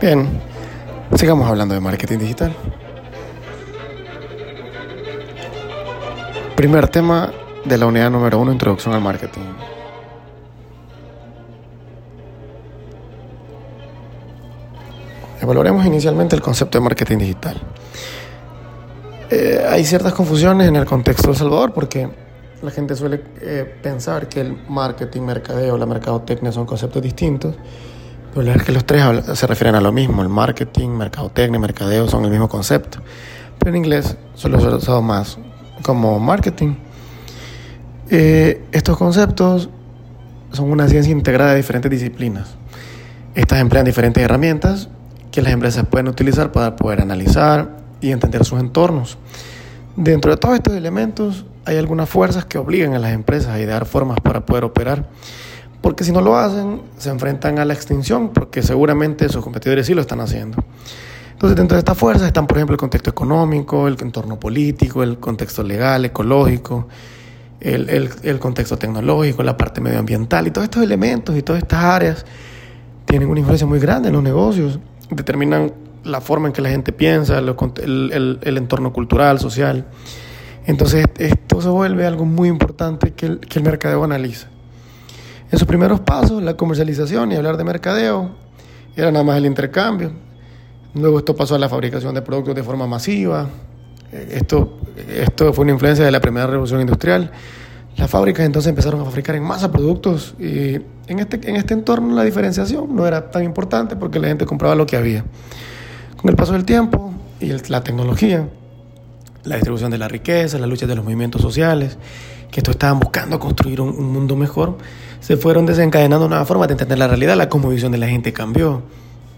Bien, sigamos hablando de marketing digital. Primer tema de la unidad número uno, introducción al marketing. Evaluaremos inicialmente el concepto de marketing digital. Eh, hay ciertas confusiones en el contexto de El Salvador porque la gente suele eh, pensar que el marketing, mercadeo, la mercadotecnia son conceptos distintos, pero la verdad es que los tres se refieren a lo mismo. El marketing, mercadotecnia, mercadeo son el mismo concepto, pero en inglés solo se ha usado más como marketing. Eh, estos conceptos son una ciencia integrada de diferentes disciplinas. Estas emplean diferentes herramientas que las empresas pueden utilizar para poder analizar y entender sus entornos. Dentro de todos estos elementos hay algunas fuerzas que obligan a las empresas a idear formas para poder operar, porque si no lo hacen, se enfrentan a la extinción, porque seguramente sus competidores sí lo están haciendo. Entonces, dentro de estas fuerzas están, por ejemplo, el contexto económico, el entorno político, el contexto legal, ecológico, el, contexto tecnológico, la parte medioambiental, y todos estos elementos y todas estas áreas tienen una influencia muy grande en los negocios determinan la forma en que la gente piensa, el, el, entorno cultural, social. Entonces esto se vuelve algo muy importante que el, que el mercadeo analiza. En sus primeros pasos, la comercialización y hablar de mercadeo era nada más el intercambio. Luego esto pasó a la fabricación de productos de forma masiva. Esto, esto fue una influencia de la primera revolución industrial. Las fábricas entonces empezaron a fabricar en masa productos y en este, en este entorno la diferenciación no era tan importante porque la gente compraba lo que había. Con el paso del tiempo y la tecnología, la distribución de la riqueza, la lucha de los movimientos sociales, que esto estaban buscando construir un, un mundo mejor, se fueron desencadenando nuevas formas de entender la realidad, la cosmovisión de la gente cambió.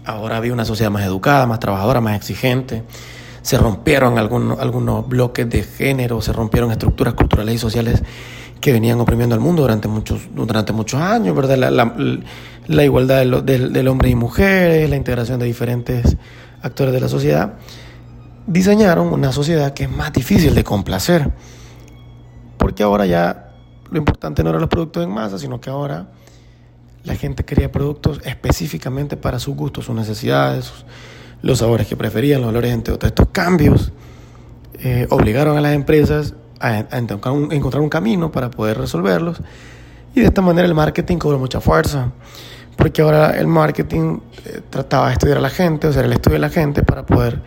Ahora había una sociedad más educada, más trabajadora, más exigente. Se rompieron algunos, algunos bloques de género, se rompieron estructuras culturales y sociales que venían oprimiendo al mundo durante muchos, durante muchos años, ¿verdad? La, la, igualdad del, del, hombre y mujeres, la integración de diferentes actores de la sociedad, diseñaron una sociedad que es más difícil de complacer, porque ahora ya lo importante no eran los productos en masa, sino que ahora la gente quería productos específicamente para sus gustos, sus necesidades, los sabores que preferían, los valores, entre otros. Estos cambios eh, obligaron a las empresas a, encontrar un camino para poder resolverlos. Y de esta manera el marketing cobró mucha fuerza, porque ahora el marketing eh, trataba de estudiar a la gente, o sea, el estudio de la gente para poder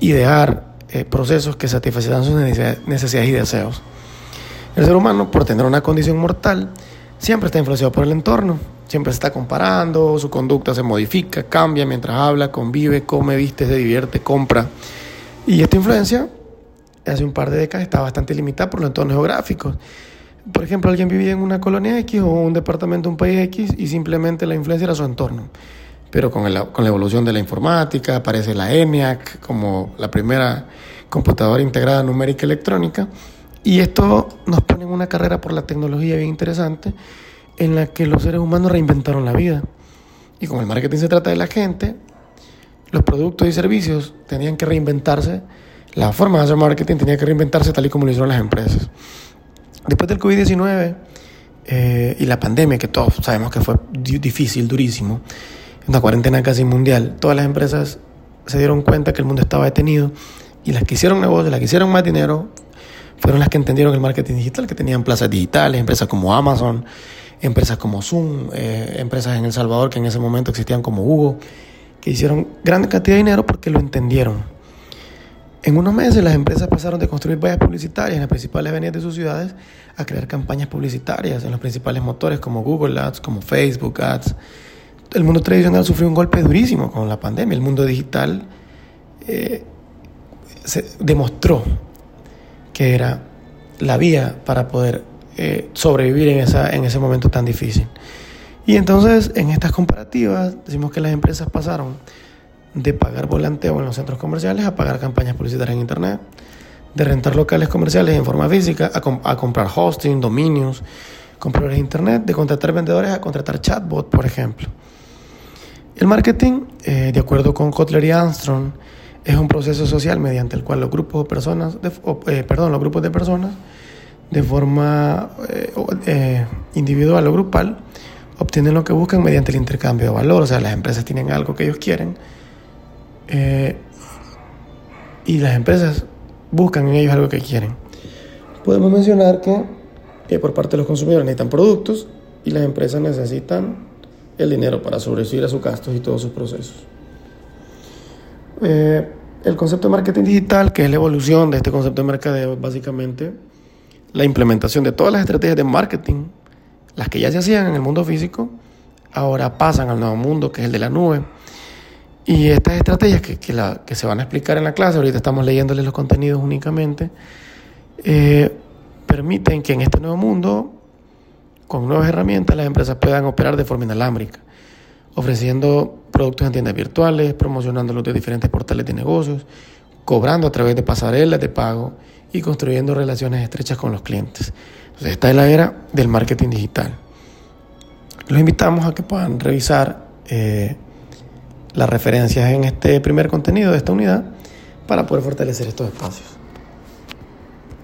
idear eh, procesos que satisfacieran sus necesidades y deseos. El ser humano, por tener una condición mortal, siempre está influenciado por el entorno, siempre se está comparando, su conducta se modifica, cambia mientras habla, convive, come, viste, se divierte, compra. Y esta influencia hace un par de décadas estaba bastante limitada por los entornos geográficos. Por ejemplo, alguien vivía en una colonia X o un departamento de un país X y simplemente la influencia era su entorno. Pero con, con la evolución de la informática aparece la ENIAC como la primera computadora integrada numérica electrónica. Y esto nos pone en una carrera por la tecnología bien interesante en la que los seres humanos reinventaron la vida. Y como el marketing se trata de la gente, los productos y servicios tenían que reinventarse la forma de hacer marketing tenía que reinventarse tal y como lo hicieron las empresas. Después del COVID-19 eh, y la pandemia, que todos sabemos que fue difícil, durísimo, una cuarentena casi mundial, todas las empresas se dieron cuenta que el mundo estaba detenido y las que hicieron negocios, las que hicieron más dinero, fueron las que entendieron el marketing digital, que tenían plazas digitales, empresas como Amazon, empresas como Zoom, eh, empresas en El Salvador que en ese momento existían como Hugo, que hicieron gran cantidad de dinero porque lo entendieron. En unos meses las empresas pasaron de construir vallas publicitarias en las principales avenidas de sus ciudades a crear campañas publicitarias en los principales motores como Google Ads, como Facebook Ads. El mundo tradicional sufrió un golpe durísimo con la pandemia. El mundo digital eh, demostró que era la vía para poder eh, sobrevivir en, esa, en ese momento tan difícil. Y entonces en estas comparativas decimos que las empresas pasaron de pagar volanteo en los centros comerciales a pagar campañas publicitarias en Internet, de rentar locales comerciales en forma física a, comprar hosting, dominios, compradores de Internet, de contratar vendedores a contratar chatbot, por ejemplo. El marketing, eh, de acuerdo con Kotler y Armstrong, es un proceso social mediante el cual los grupos de personas, eh, perdón, los grupos de personas, de forma eh, individual o grupal, obtienen lo que buscan mediante el intercambio de valor. O sea, las empresas tienen algo que ellos quieren y las empresas buscan en ellos algo que quieren. Podemos mencionar que por parte de los consumidores necesitan productos y las empresas necesitan el dinero para sobrevivir a sus gastos y todos sus procesos. Eh, el concepto de marketing digital, que es la evolución de este concepto de mercadeo, básicamente la implementación de todas las estrategias de marketing, las que ya se hacían en el mundo físico, ahora pasan al nuevo mundo, que es el de la nube. Y estas estrategias que, se van a explicar en la clase, ahorita estamos leyéndoles los contenidos únicamente, eh, permiten que en este nuevo mundo, con nuevas herramientas, las empresas puedan operar de forma inalámbrica, ofreciendo productos en tiendas virtuales, promocionándolos de diferentes portales de negocios, cobrando a través de pasarelas de pago y construyendo relaciones estrechas con los clientes. Entonces, esta es la era del marketing digital. Los invitamos a que puedan revisar eh, las referencias en este primer contenido de esta unidad para poder fortalecer estos espacios.